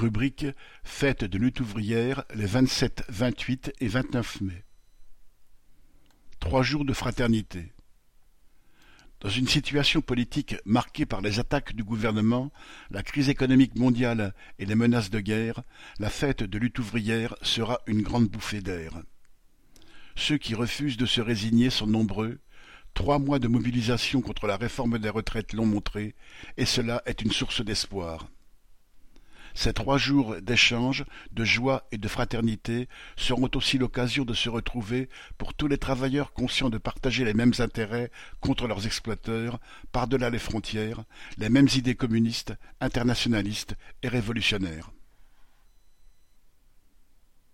Rubrique Fête de lutte ouvrière les vingt-sept, vingt-huit et vingt-neuf mai. Trois jours de fraternité. Dans une situation politique marquée par les attaques du gouvernement, la crise économique mondiale et les menaces de guerre, la fête de lutte ouvrière sera une grande bouffée d'air. Ceux qui refusent de se résigner sont nombreux, trois mois de mobilisation contre la réforme des retraites l'ont montré, et cela est une source d'espoir. Ces trois jours d'échange, de joie et de fraternité seront aussi l'occasion de se retrouver pour tous les travailleurs conscients de partager les mêmes intérêts contre leurs exploiteurs, par-delà les frontières, les mêmes idées communistes, internationalistes et révolutionnaires.